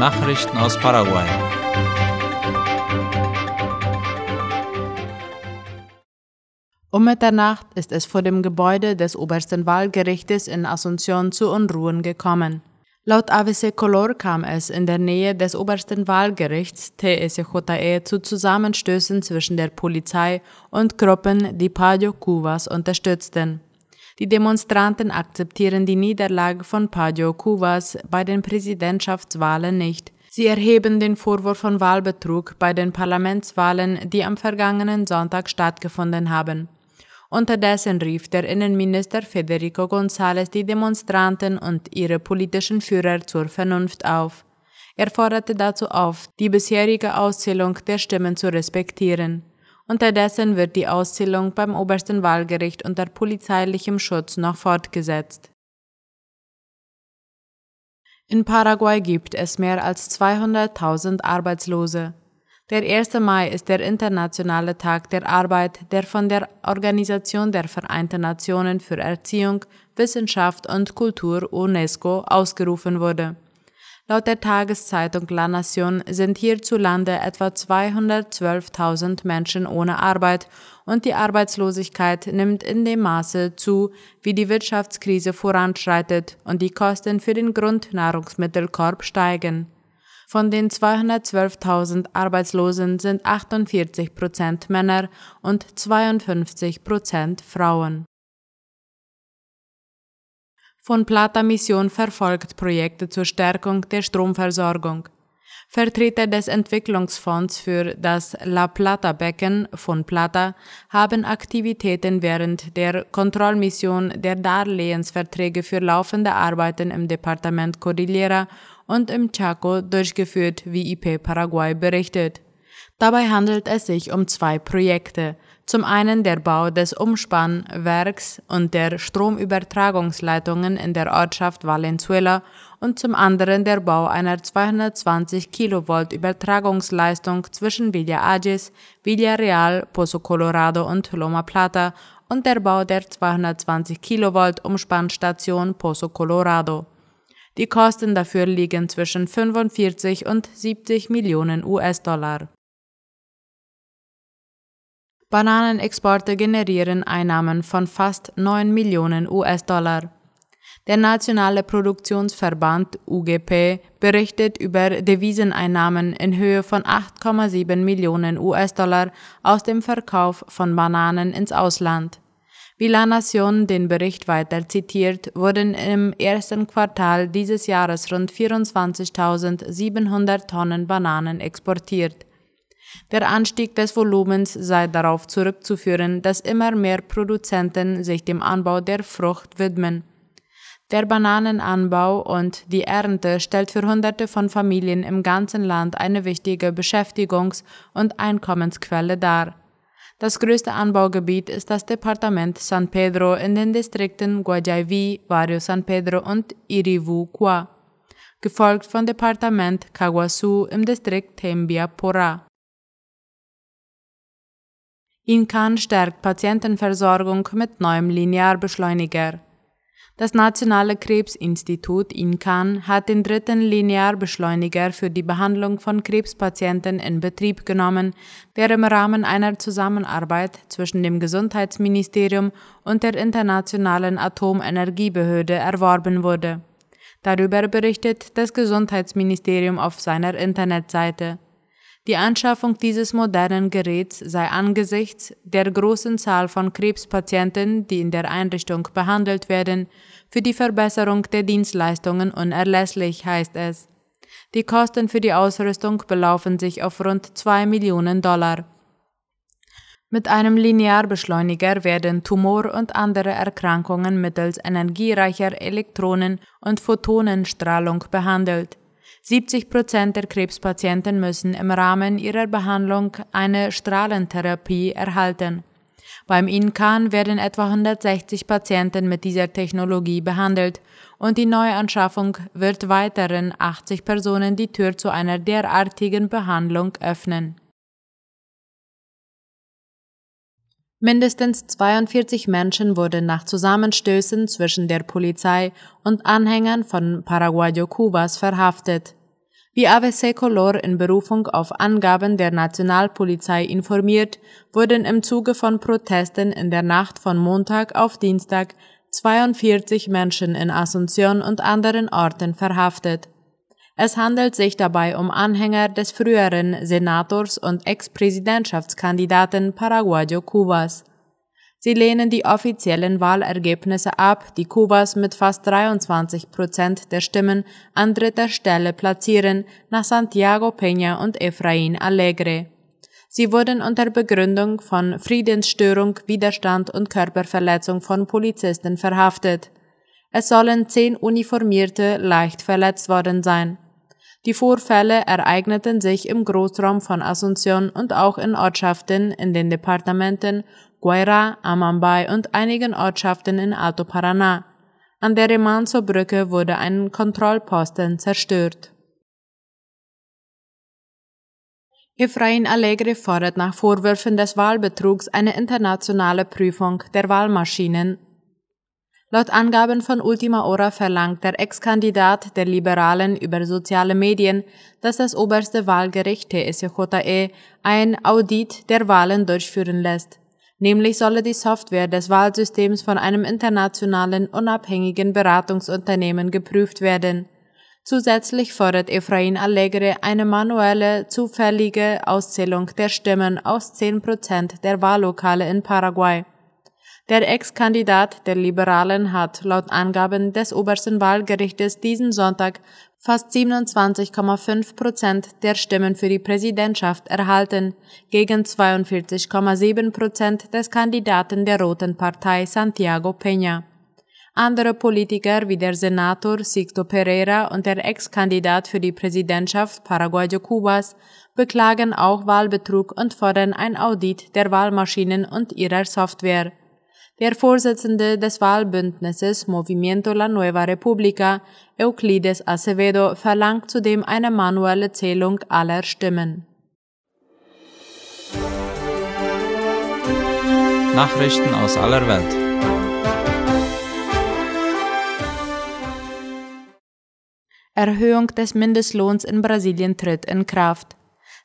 Nachrichten aus Paraguay. Um Mitternacht ist es vor dem Gebäude des obersten Wahlgerichtes in Asunción zu Unruhen gekommen. Laut AVC Color kam es in der Nähe des obersten Wahlgerichts TSJE zu Zusammenstößen zwischen der Polizei und Gruppen, die Padio Cuvas unterstützten. Die Demonstranten akzeptieren die Niederlage von Padio Cuvas bei den Präsidentschaftswahlen nicht. Sie erheben den Vorwurf von Wahlbetrug bei den Parlamentswahlen, die am vergangenen Sonntag stattgefunden haben. Unterdessen rief der Innenminister Federico González die Demonstranten und ihre politischen Führer zur Vernunft auf. Er forderte dazu auf, die bisherige Auszählung der Stimmen zu respektieren. Unterdessen wird die Auszählung beim obersten Wahlgericht unter polizeilichem Schutz noch fortgesetzt. In Paraguay gibt es mehr als 200.000 Arbeitslose. Der 1. Mai ist der internationale Tag der Arbeit, der von der Organisation der Vereinten Nationen für Erziehung, Wissenschaft und Kultur UNESCO ausgerufen wurde. Laut der Tageszeitung La Nation sind hierzulande etwa 212.000 Menschen ohne Arbeit und die Arbeitslosigkeit nimmt in dem Maße zu, wie die Wirtschaftskrise voranschreitet und die Kosten für den Grundnahrungsmittelkorb steigen. Von den 212.000 Arbeitslosen sind 48 Prozent Männer und 52 Prozent Frauen von Plata Mission verfolgt Projekte zur Stärkung der Stromversorgung. Vertreter des Entwicklungsfonds für das La Plata Becken von Plata haben Aktivitäten während der Kontrollmission der Darlehensverträge für laufende Arbeiten im Departement Cordillera und im Chaco durchgeführt, wie IP Paraguay berichtet. Dabei handelt es sich um zwei Projekte, zum einen der Bau des Umspannwerks und der Stromübertragungsleitungen in der Ortschaft Valenzuela und zum anderen der Bau einer 220 Kilovolt Übertragungsleistung zwischen Villa Agis, Villarreal, Pozo Colorado und Loma Plata und der Bau der 220 Kilovolt Umspannstation Pozo Colorado. Die Kosten dafür liegen zwischen 45 und 70 Millionen US-Dollar. Bananenexporte generieren Einnahmen von fast 9 Millionen US-Dollar. Der Nationale Produktionsverband UGP berichtet über Deviseneinnahmen in Höhe von 8,7 Millionen US-Dollar aus dem Verkauf von Bananen ins Ausland. Wie La Nation den Bericht weiter zitiert, wurden im ersten Quartal dieses Jahres rund 24.700 Tonnen Bananen exportiert. Der Anstieg des Volumens sei darauf zurückzuführen, dass immer mehr Produzenten sich dem Anbau der Frucht widmen. Der Bananenanbau und die Ernte stellt für Hunderte von Familien im ganzen Land eine wichtige Beschäftigungs- und Einkommensquelle dar. Das größte Anbaugebiet ist das Departement San Pedro in den Distrikten Guayaví, Barrio San Pedro und Irivu-Qua, gefolgt von Departement Caguasu im Distrikt Tembia-Porá. INCAN stärkt Patientenversorgung mit neuem Linearbeschleuniger. Das Nationale Krebsinstitut INCAN hat den dritten Linearbeschleuniger für die Behandlung von Krebspatienten in Betrieb genommen, der im Rahmen einer Zusammenarbeit zwischen dem Gesundheitsministerium und der Internationalen Atomenergiebehörde erworben wurde. Darüber berichtet das Gesundheitsministerium auf seiner Internetseite. Die Anschaffung dieses modernen Geräts sei angesichts der großen Zahl von Krebspatienten, die in der Einrichtung behandelt werden, für die Verbesserung der Dienstleistungen unerlässlich, heißt es. Die Kosten für die Ausrüstung belaufen sich auf rund 2 Millionen Dollar. Mit einem Linearbeschleuniger werden Tumor- und andere Erkrankungen mittels energiereicher Elektronen- und Photonenstrahlung behandelt. 70 Prozent der Krebspatienten müssen im Rahmen ihrer Behandlung eine Strahlentherapie erhalten. Beim INCAN werden etwa 160 Patienten mit dieser Technologie behandelt und die Neuanschaffung wird weiteren 80 Personen die Tür zu einer derartigen Behandlung öffnen. Mindestens 42 Menschen wurden nach Zusammenstößen zwischen der Polizei und Anhängern von Paraguayo Cubas verhaftet. Wie ABC Color in Berufung auf Angaben der Nationalpolizei informiert, wurden im Zuge von Protesten in der Nacht von Montag auf Dienstag 42 Menschen in Asunción und anderen Orten verhaftet. Es handelt sich dabei um Anhänger des früheren Senators und Ex-Präsidentschaftskandidaten Paraguayo Cubas. Sie lehnen die offiziellen Wahlergebnisse ab, die Kubas mit fast 23 Prozent der Stimmen an dritter Stelle platzieren, nach Santiago Peña und Efraín Alegre. Sie wurden unter Begründung von Friedensstörung, Widerstand und Körperverletzung von Polizisten verhaftet. Es sollen zehn Uniformierte leicht verletzt worden sein. Die Vorfälle ereigneten sich im Großraum von Asunción und auch in Ortschaften in den Departementen Guaira, Amambay und einigen Ortschaften in Alto Paraná. An der Remanso-Brücke wurde ein Kontrollposten zerstört. Efrain Allegre fordert nach Vorwürfen des Wahlbetrugs eine internationale Prüfung der Wahlmaschinen. Laut Angaben von Ultima Hora verlangt der Ex-Kandidat der Liberalen über soziale Medien, dass das oberste Wahlgericht TSJE ein Audit der Wahlen durchführen lässt. Nämlich solle die Software des Wahlsystems von einem internationalen unabhängigen Beratungsunternehmen geprüft werden. Zusätzlich fordert Efrain Allegre eine manuelle, zufällige Auszählung der Stimmen aus 10 Prozent der Wahllokale in Paraguay. Der Ex-Kandidat der Liberalen hat laut Angaben des obersten Wahlgerichtes diesen Sonntag fast 27,5 Prozent der Stimmen für die Präsidentschaft erhalten, gegen 42,7 Prozent des Kandidaten der Roten Partei Santiago Peña. Andere Politiker wie der Senator Sixto Pereira und der Ex-Kandidat für die Präsidentschaft Paraguayo Cubas beklagen auch Wahlbetrug und fordern ein Audit der Wahlmaschinen und ihrer Software. Der Vorsitzende des Wahlbündnisses Movimiento La Nueva República, Euclides Acevedo, verlangt zudem eine manuelle Zählung aller Stimmen. Nachrichten aus aller Welt. Erhöhung des Mindestlohns in Brasilien tritt in Kraft.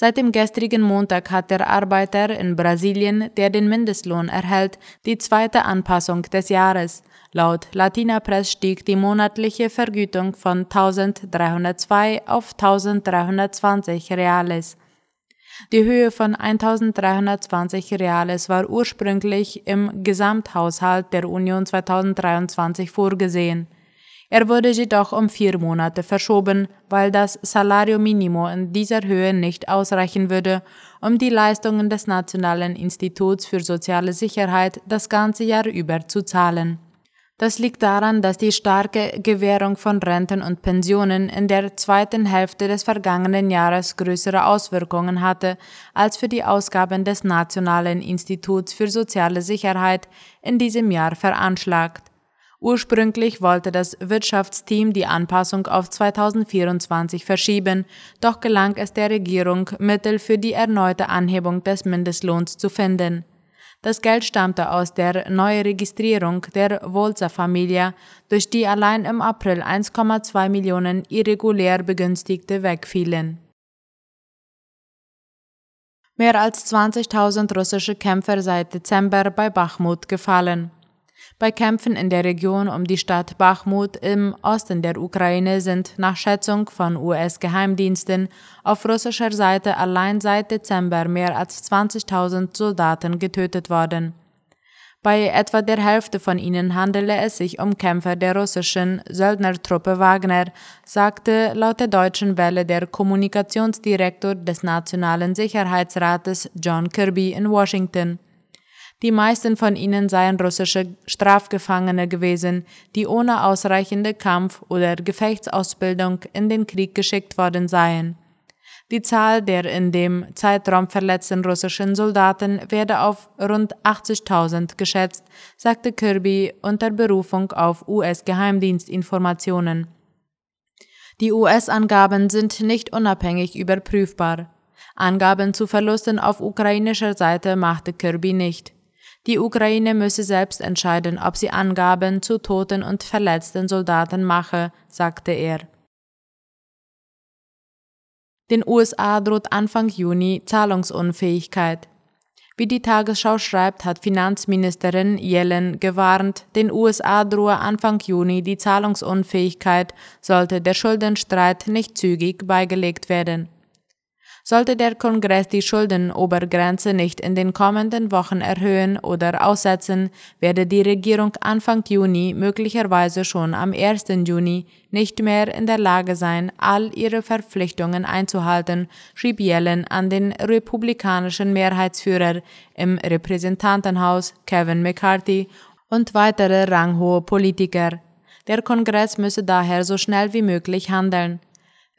Seit dem gestrigen Montag hat der Arbeiter in Brasilien, der den Mindestlohn erhält, die zweite Anpassung des Jahres. Laut Latina Press stieg die monatliche Vergütung von 1302 auf 1320 Reales. Die Höhe von 1320 Reales war ursprünglich im Gesamthaushalt der Union 2023 vorgesehen. Er wurde jedoch um vier Monate verschoben, weil das Salario Minimo in dieser Höhe nicht ausreichen würde, um die Leistungen des Nationalen Instituts für soziale Sicherheit das ganze Jahr über zu zahlen. Das liegt daran, dass die starke Gewährung von Renten und Pensionen in der zweiten Hälfte des vergangenen Jahres größere Auswirkungen hatte als für die Ausgaben des Nationalen Instituts für soziale Sicherheit in diesem Jahr veranschlagt. Ursprünglich wollte das Wirtschaftsteam die Anpassung auf 2024 verschieben, doch gelang es der Regierung, Mittel für die erneute Anhebung des Mindestlohns zu finden. Das Geld stammte aus der Neuregistrierung der Wolzer-Familie, durch die allein im April 1,2 Millionen irregulär Begünstigte wegfielen. Mehr als 20.000 russische Kämpfer seit Dezember bei Bachmut gefallen. Bei Kämpfen in der Region um die Stadt Bachmut im Osten der Ukraine sind nach Schätzung von US-Geheimdiensten auf russischer Seite allein seit Dezember mehr als 20.000 Soldaten getötet worden. Bei etwa der Hälfte von ihnen handele es sich um Kämpfer der russischen Söldnertruppe Wagner, sagte laut der deutschen Welle der Kommunikationsdirektor des Nationalen Sicherheitsrates John Kirby in Washington. Die meisten von ihnen seien russische Strafgefangene gewesen, die ohne ausreichende Kampf- oder Gefechtsausbildung in den Krieg geschickt worden seien. Die Zahl der in dem Zeitraum verletzten russischen Soldaten werde auf rund 80.000 geschätzt, sagte Kirby unter Berufung auf US-Geheimdienstinformationen. Die US-Angaben sind nicht unabhängig überprüfbar. Angaben zu Verlusten auf ukrainischer Seite machte Kirby nicht. Die Ukraine müsse selbst entscheiden, ob sie Angaben zu toten und verletzten Soldaten mache, sagte er. Den USA droht Anfang Juni Zahlungsunfähigkeit. Wie die Tagesschau schreibt, hat Finanzministerin Yellen gewarnt, den USA drohe Anfang Juni die Zahlungsunfähigkeit, sollte der Schuldenstreit nicht zügig beigelegt werden. Sollte der Kongress die Schuldenobergrenze nicht in den kommenden Wochen erhöhen oder aussetzen, werde die Regierung Anfang Juni, möglicherweise schon am 1. Juni, nicht mehr in der Lage sein, all ihre Verpflichtungen einzuhalten, schrieb Yellen an den republikanischen Mehrheitsführer im Repräsentantenhaus Kevin McCarthy und weitere ranghohe Politiker. Der Kongress müsse daher so schnell wie möglich handeln.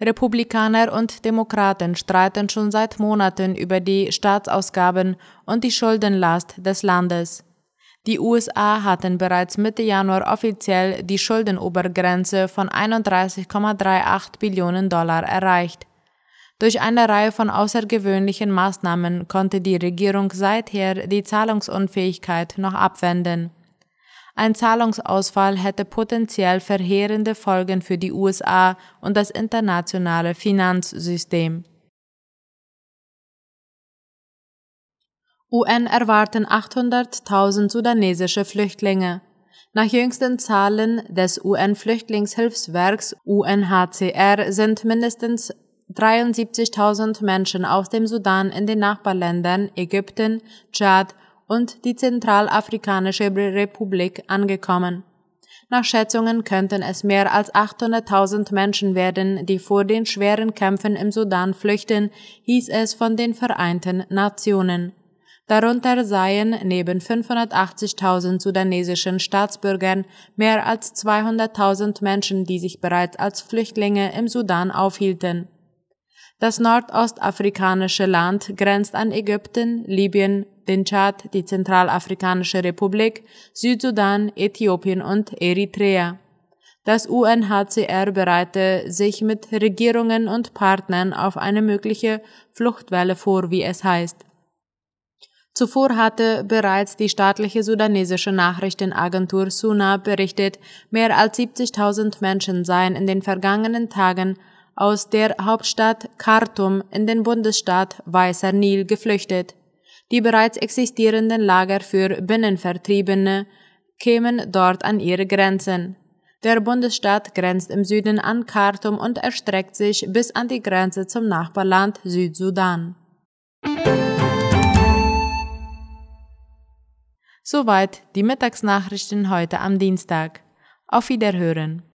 Republikaner und Demokraten streiten schon seit Monaten über die Staatsausgaben und die Schuldenlast des Landes. Die USA hatten bereits Mitte Januar offiziell die Schuldenobergrenze von 31,38 Billionen Dollar erreicht. Durch eine Reihe von außergewöhnlichen Maßnahmen konnte die Regierung seither die Zahlungsunfähigkeit noch abwenden. Ein Zahlungsausfall hätte potenziell verheerende Folgen für die USA und das internationale Finanzsystem. UN erwarten 800.000 sudanesische Flüchtlinge. Nach jüngsten Zahlen des UN-Flüchtlingshilfswerks UNHCR sind mindestens 73.000 Menschen aus dem Sudan in den Nachbarländern Ägypten, Tschad und die Zentralafrikanische Republik angekommen. Nach Schätzungen könnten es mehr als 800.000 Menschen werden, die vor den schweren Kämpfen im Sudan flüchten, hieß es von den Vereinten Nationen. Darunter seien neben 580.000 sudanesischen Staatsbürgern mehr als 200.000 Menschen, die sich bereits als Flüchtlinge im Sudan aufhielten. Das nordostafrikanische Land grenzt an Ägypten, Libyen, den Tschad, die Zentralafrikanische Republik, Südsudan, Äthiopien und Eritrea. Das UNHCR bereite sich mit Regierungen und Partnern auf eine mögliche Fluchtwelle vor, wie es heißt. Zuvor hatte bereits die staatliche sudanesische Nachrichtenagentur SUNA berichtet, mehr als 70.000 Menschen seien in den vergangenen Tagen aus der Hauptstadt Khartoum in den Bundesstaat Weißer Nil geflüchtet. Die bereits existierenden Lager für Binnenvertriebene kämen dort an ihre Grenzen. Der Bundesstaat grenzt im Süden an Khartoum und erstreckt sich bis an die Grenze zum Nachbarland Südsudan. Soweit die Mittagsnachrichten heute am Dienstag. Auf Wiederhören.